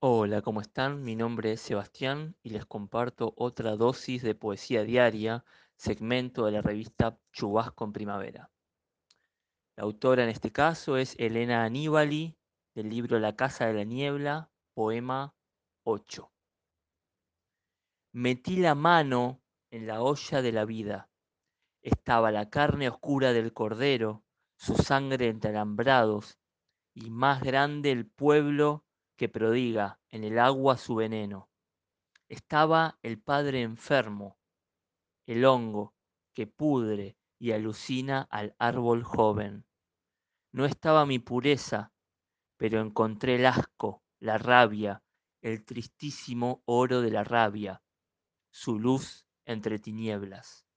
Hola, ¿cómo están? Mi nombre es Sebastián y les comparto otra dosis de poesía diaria, segmento de la revista Chubasco en Primavera. La autora en este caso es Elena Aníbali, del libro La Casa de la Niebla, poema 8. Metí la mano en la olla de la vida. Estaba la carne oscura del cordero, su sangre entre alambrados, y más grande el pueblo que prodiga en el agua su veneno. Estaba el padre enfermo, el hongo que pudre y alucina al árbol joven. No estaba mi pureza, pero encontré el asco, la rabia, el tristísimo oro de la rabia, su luz entre tinieblas.